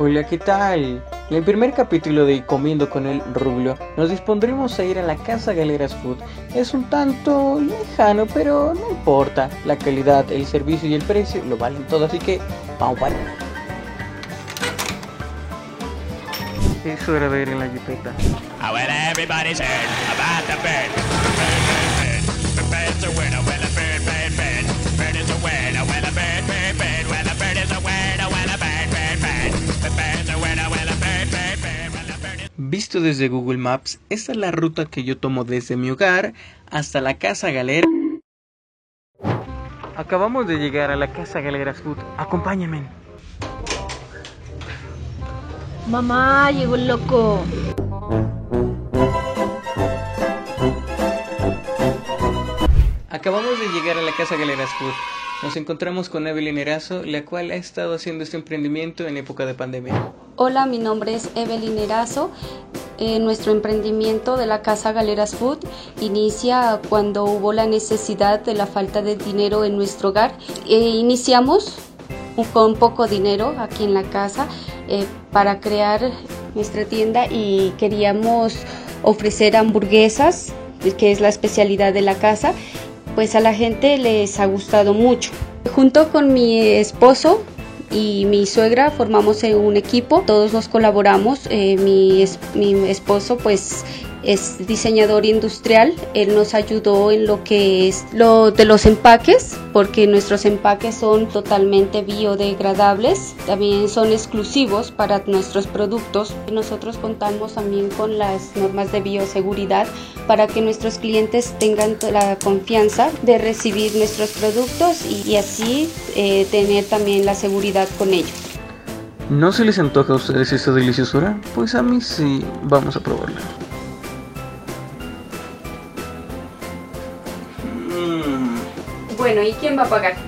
Hola, ¿qué tal? En el primer capítulo de Comiendo con el Rubio, nos dispondremos a ir a la casa Galeras Food. Es un tanto lejano, pero no importa. La calidad, el servicio y el precio lo valen todo, así que vamos para allá. Eso era ver en la jipeta. Oh, about the. Visto desde Google Maps, esta es la ruta que yo tomo desde mi hogar hasta la casa Galera. Acabamos de llegar a la casa Galeras Food. Acompáñame. Mamá, llegó el loco. Acabamos de llegar a la casa Galeras Food. Nos encontramos con Evelyn Erazo, la cual ha estado haciendo este emprendimiento en época de pandemia. Hola, mi nombre es Evelyn Erazo. Eh, nuestro emprendimiento de la Casa Galeras Food inicia cuando hubo la necesidad de la falta de dinero en nuestro hogar. Eh, iniciamos con poco dinero aquí en la casa eh, para crear nuestra tienda y queríamos ofrecer hamburguesas, que es la especialidad de la casa, pues a la gente les ha gustado mucho. Junto con mi esposo y mi suegra formamos un equipo, todos nos colaboramos, eh, mi, mi esposo pues es diseñador industrial, él nos ayudó en lo que es lo de los empaques, porque nuestros empaques son totalmente biodegradables, también son exclusivos para nuestros productos. Nosotros contamos también con las normas de bioseguridad para que nuestros clientes tengan la confianza de recibir nuestros productos y, así eh, tener también la seguridad con ellos. ¿No se les antoja a ustedes esta deliciosura? Pues a mí sí, vamos a probarla. Bueno, ¿y quién va a pagar?